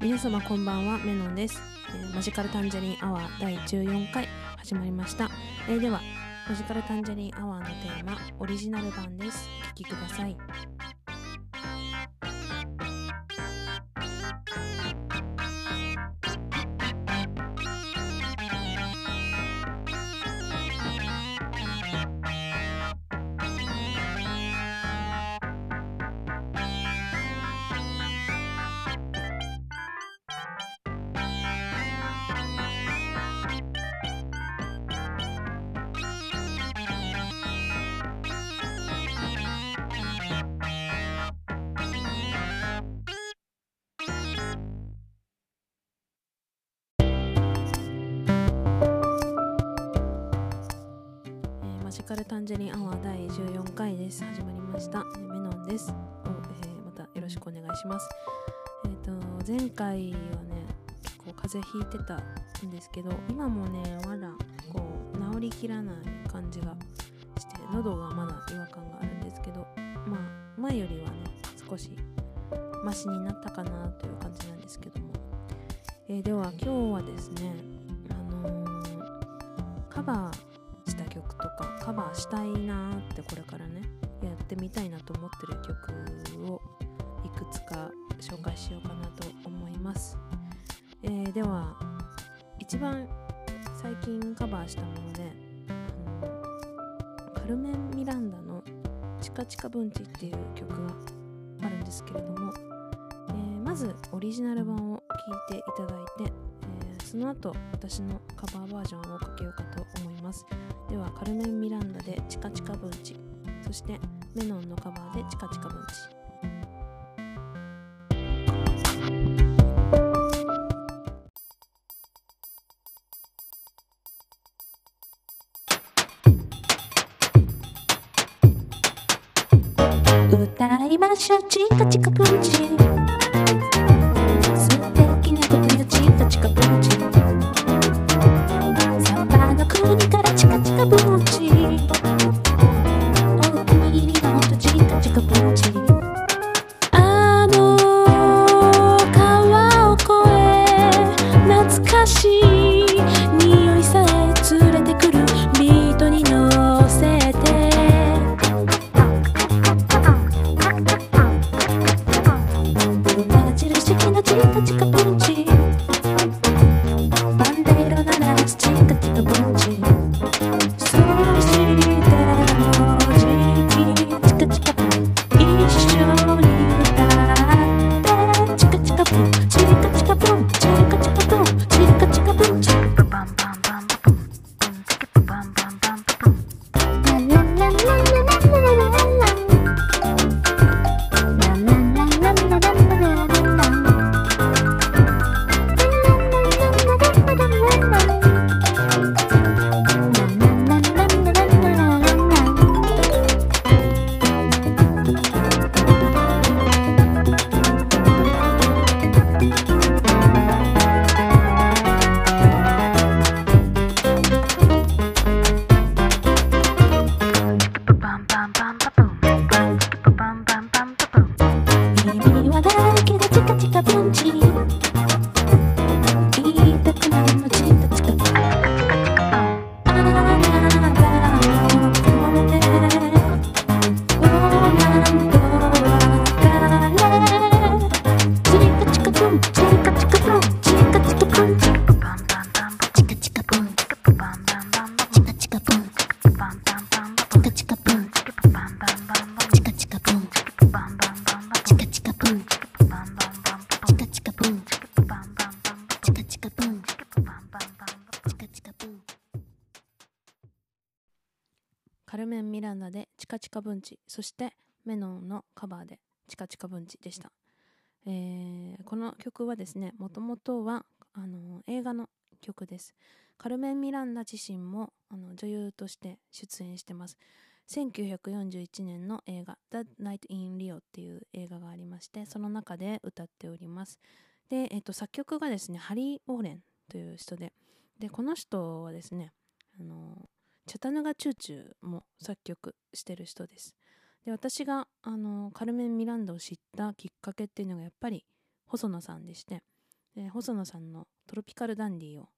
皆様こんばんはメノンです、えー、マジカルタンジェリンアワー第14回始まりました、えー、ではマジカルタンジェリンアワーのテーマオリジナル版です。お聴きください。シカルタンジェリンアワー第14回です。始まりました。メノンです。えー、またよろしくお願いします。えっ、ー、と前回はね結構風邪ひいてたんですけど今もねまだこう治りきらない感じがして喉がまだ違和感があるんですけどまあ前よりはね少しマシになったかなという感じなんですけども、えー、では今日はですねあのー、カバーカバーしたいなってこれからねやってみたいなと思ってる曲をいくつか紹介しようかなと思います、えー、では一番最近カバーしたものでカルメン・ミランダの「チカチカブンチ」っていう曲があるんですけれども、えー、まずオリジナル版を聴いていただいてその後私のカバーバージョンをかけようかと思います。ではカルメン・ミランダで「チカチカブンチ」そしてメノンのカバーで「チカチカブンチ」カチカブンチそしてメノンのカバーでチカチカブンチでした、えーこの曲はですねもともとはあの映画の曲です。カルメン・ミランダ自身もあの女優として出演してます。1941年の映画「The Night in Rio」っていう映画がありましてその中で歌っております。で、えっと作曲がですねハリー・オーレンという人ででこの人はですねあのチャタヌガチューチューも作曲してる人です。で私があのカルメン・ミランダを知ったきっかけっていうのがやっぱり細野さんでしてで細野さんの「トロピカルダンディ」を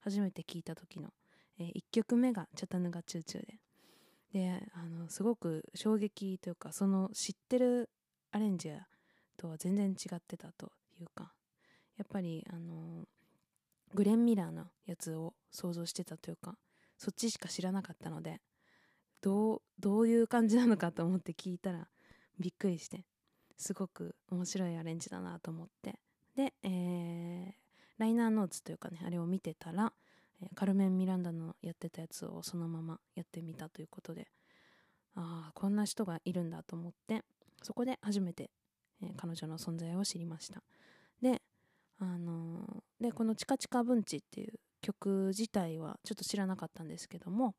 初めて聞いた時の、え1曲目が「チャタヌガチューチューで」であのすごく衝撃というかその知ってるアレンジとは全然違ってたというかやっぱりあのグレン・ミラーのやつを想像してたというかそっちしか知らなかったのでどうどういう感じなのかと思って聞いたらびっくりしてすごく面白いアレンジだなと思って。で、えーライナーノーツというかねあれを見てたら、カルメン・ミランダのやってたやつをそのままやってみたということでああこんな人がいるんだと思ってそこで初めて、えー彼女の存在を知りました。であのーでこの「チカチカブンチ」っていう曲自体はちょっと知らなかったんですけども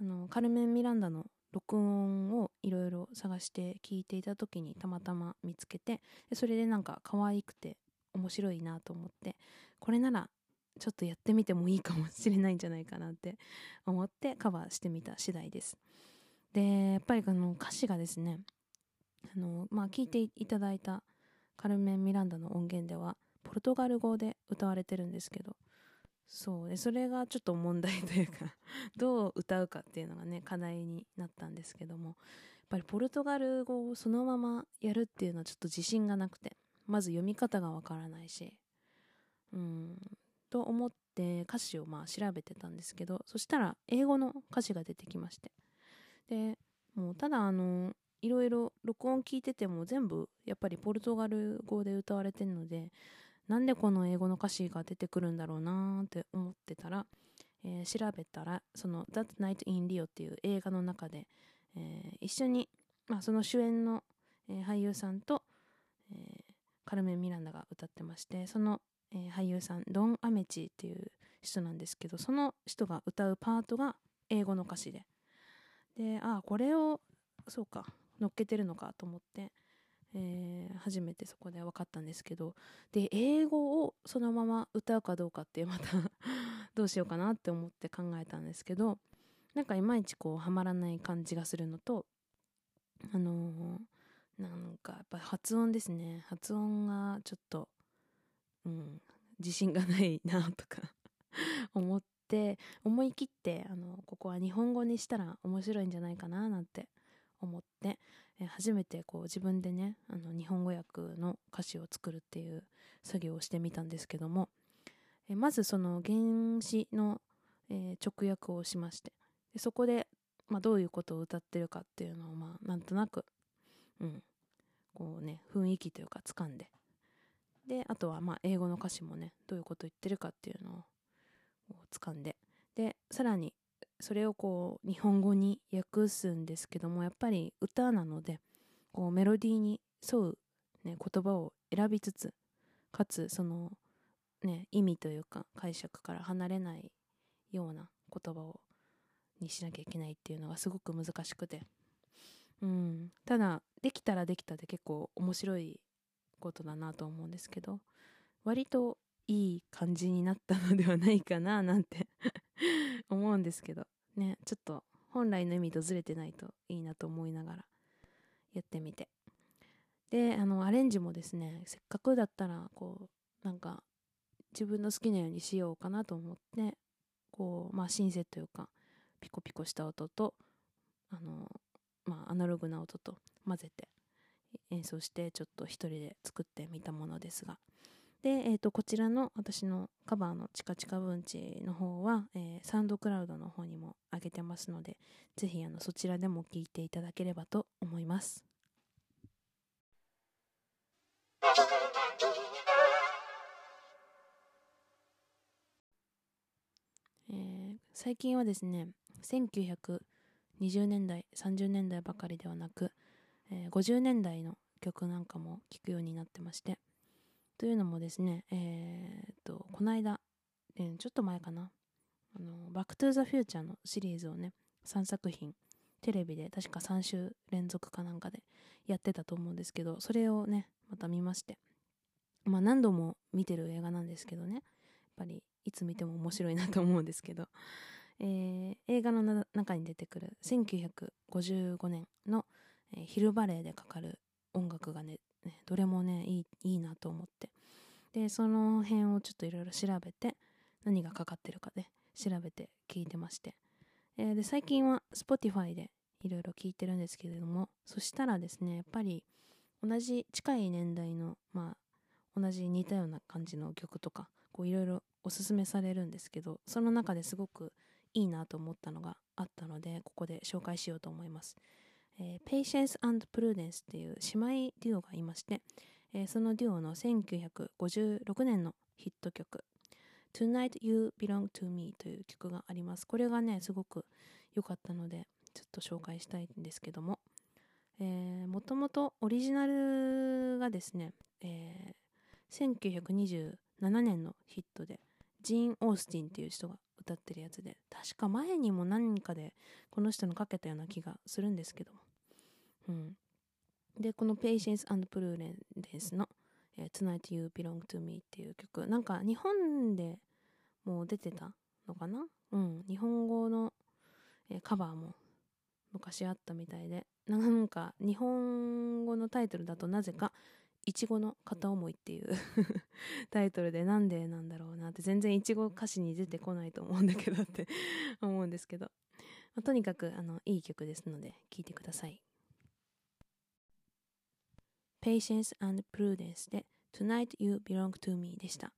あのカルメン・ミランダの録音をいろいろ探して聞いていた時にたまたま見つけてでそれでなんか可愛くて面白いなと思ってこれならちょっとやってみてもいいかもしれないんじゃないかなって 思ってカバーしてみた次第です。でやっぱりあの歌詞がですねあの、まあ、聞いていただいたカルメン・ミランダの音源ではポルトガル語で歌われてるんですけどそう。でそれがちょっと問題というか どう歌うかっていうのがね課題になったんですけどもやっぱりポルトガル語をそのままやるっていうのはちょっと自信がなくてまず読み方がわからないしうんと思って歌詞をまあ調べてたんですけどそしたら英語の歌詞が出てきまして。でもうただあのいろいろ録音聞いてても全部やっぱりポルトガル語で歌われてるのでなんでこの英語の歌詞が出てくるんだろうなーって思ってたら、えー調べたらその「That Night in Rio」っていう映画の中で、えー一緒に、まあ、その主演の、えー俳優さんと、えーカルメン・ミランダが歌ってましてその、えー俳優さんドン・アメチっていう人なんですけどその人が歌うパートが英語の歌詞で。でああこれをそうか乗っけてるのかと思って、えー初めてそこで分かったんですけどで英語をそのまま歌うかどうかってまた どうしようかなって思って考えたんですけどなんかいまいちこうはまらない感じがするのとあのーなんかやっぱ発音ですね。発音がちょっとうん自信がないなとか 思って思い切ってあのここは日本語にしたら面白いんじゃないかななんて思って、初めてこう自分でねあの日本語訳の歌詞を作るっていう作業をしてみたんですけども、えまずその原詞の、え直訳をしましてでそこで、まあ、どういうことを歌ってるかっていうのをまあなんとなく、うん、こうね雰囲気というか掴んでであとはまあ英語の歌詞もねどういうこと言ってるかっていうのをう掴んででさらにそれをこう日本語に訳すんですけどもやっぱり歌なのでこうメロディーに沿う、ね、言葉を選びつつかつその、ね、意味というか解釈から離れないような言葉をにしなきゃいけないっていうのがすごく難しくて、うん、ただできたらできたで結構面白いことだなと思うんですけど割といい感じになったのではないかななんて 思うんですけど。ねちょっと本来の意味とずれてないといいなと思いながらやってみて。であのアレンジもですねせっかくだったらこうなんか自分の好きなようにしようかなと思ってこうまあシンセというかピコピコした音とあのまあアナログな音と混ぜて演奏してちょっと一人で作ってみたものですが。で、えー、とこちらの私のカバーの「チカチカブンチ」の方は、えーサウンドクラウドの方にも上げてますのでぜひあのそちらでも聴いていただければと思います。えー最近はですね1920年代30年代ばかりではなく、えー50年代の曲なんかも聴くようになってましてというのもですねえーっとこの間、ちょっと前かな。あの「バック・トゥ・ザ・フューチャー」のシリーズをね3作品テレビで確か3週連続かなんかでやってたと思うんですけどそれをねまた見まして。まあ何度も見てる映画なんですけどね。やっぱりいつ見ても面白いなと思うんですけど、えー映画の中に出てくる1955年の、えーヒルバレーでかかる音楽がねどれもねいいいいなと思って。でその辺をちょっといろいろ調べて何がかかってるかで調べて聞いてまして、えーで最近は Spotify でいろいろ聞いてるんですけれどもそしたらですねやっぱり同じ近い年代のまあ同じ似たような感じの曲とかいろいろおすすめされるんですけどその中ですごくいいなと思ったのがあったのでここで紹介しようと思います、えー、Patience and Prudence っていう姉妹デュオがいまして、えーそのデュオの1956年のヒット曲 Tonight You Belong to Me という曲があります。これがねすごく良かったのでちょっと紹介したいんですけどもえーもともとオリジナルがですね、えー1927年のヒットでジーン・オースティンっていう人が歌ってるやつで確か前にも何かでこの人のかけたような気がするんですけど、うん、でこの「Patience and Prudence の」えー Tonight You Belong to Me っていう曲。なんか日本でもう出てたのかな？うん。日本語の、えカバーも昔あったみたいで。なんか日本語のタイトルだとなぜか「いちごの片思い」っていう タイトルでなんでなんだろうなって全然いちご歌詞に出てこないと思うんだけどって 思うんですけど、まあとにかくあのいい曲ですので聴いてください。Patience and Prudence で Tonight You Belong to Me でした、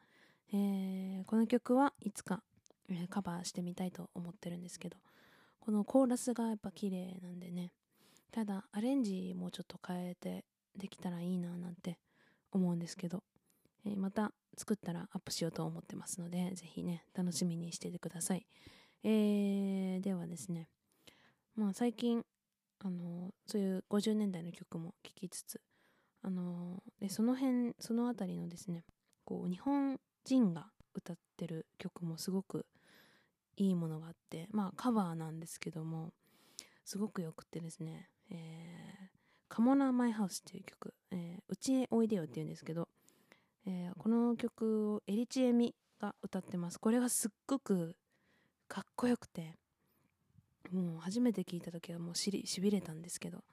えーこの曲はいつか、カバーしてみたいと思ってるんですけどこのコーラスがやっぱ綺麗なんでね。ただアレンジもちょっと変えてできたらいいななんて思うんですけど、えーまた作ったらアップしようと思ってますのでぜひね楽しみにしててください、えーではですね。まあ最近あのそういう50年代の曲も聴きつつあのでその辺そのあたりのですねこう日本人が歌ってる曲もすごくいいものがあってまあカバーなんですけどもすごくよくてですね「えー、カモナマイハウス」っていう曲「えうちへおいでよ」っていうんですけど、えーこの曲をエリチエミが歌ってます。これがすっごくかっこよくてもう初めて聞いた時はもうしりしびれたんですけど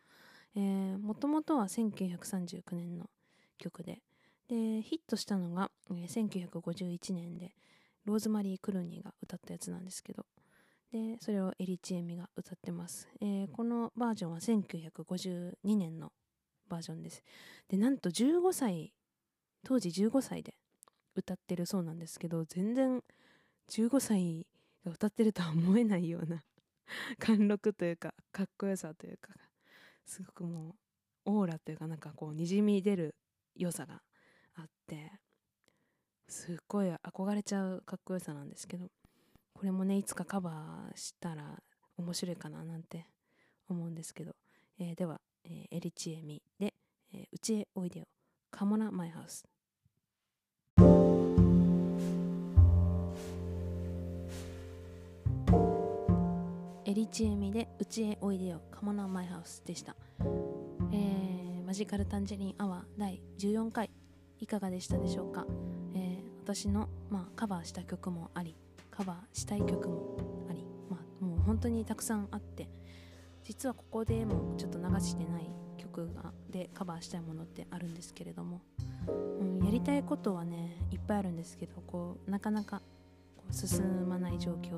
もともとは1939年の曲ででヒットしたのが、えー1951年でローズマリー・クルーニーが歌ったやつなんですけどでそれをエリチエミが歌ってます、えーこのバージョンは1952年のバージョンです。でなんと15歳当時15歳で歌ってるそうなんですけど全然15歳が歌ってるとは思えないような 貫禄というかかっこよさというかすごくもうオーラというかなんかこうにじみ出る良さがあってすっごい憧れちゃうかっこよさなんですけどこれもねいつかカバーしたら面白いかななんて思うんですけど、えーでは、えーエリチエミで、えーうちへおいでよ。カモナマイハウス。エリチエミでうちへおいでよ。カモナマイハウスでした、えーマジカルタンジェリンアワー第14回いかがでしたでしょうか、えー私の、まあ、カバーした曲もありカバーしたい曲もあり、まあ、もう本当にたくさんあって実はここでもちょっと流してない曲がでカバーしたいものってあるんですけれども、うん、やりたいことはねいっぱいあるんですけどこうなかなかこう進まない状況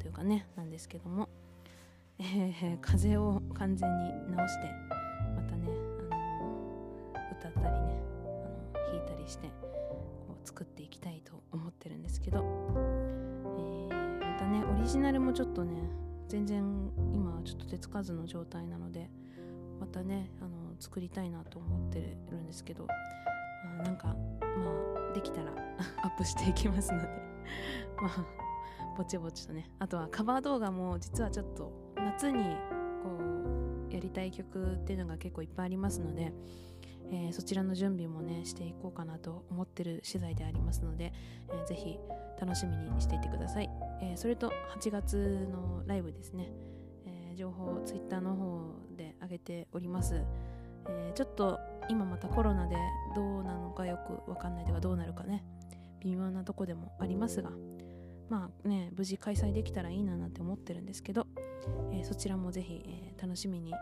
というかねなんですけども、えー風邪を完全に治してまたね、あの歌ったりねあの弾いたりしてこう作っていきたいと思ってるんですけど、リジナルもちょっとね全然今ちょっと手つかずの状態なのでまたねあの作りたいなと思ってるんですけどあなんかまあできたら アップしていきますので まあぼちぼちとね。あとはカバー動画も実はちょっと夏にこうやりたい曲っていうのが結構いっぱいありますので、えーそちらの準備もねしていこうかなと思ってる次第でありますので、えーぜひ楽しみにしていてください、えーそれと8月のライブですね、えー情報を Twitter の方で上げております、えーちょっと今またコロナでどうなのかよくわかんないではどうなるかね。微妙なとこでもありますが。まあね無事開催できたらいいななんて思ってるんですけど、えそちらもぜひ、え楽しみに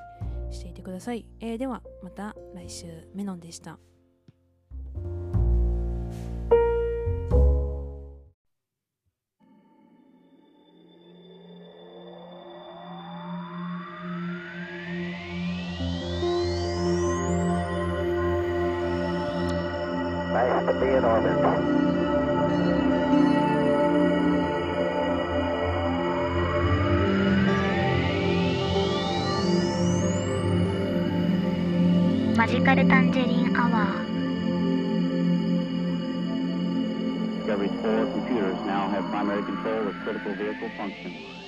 していてください、えではまた来週。メノンでした。to be in orbit. マジカルタンジェリンアワー Discovery's four computers now have primary control of critical vehicle functions.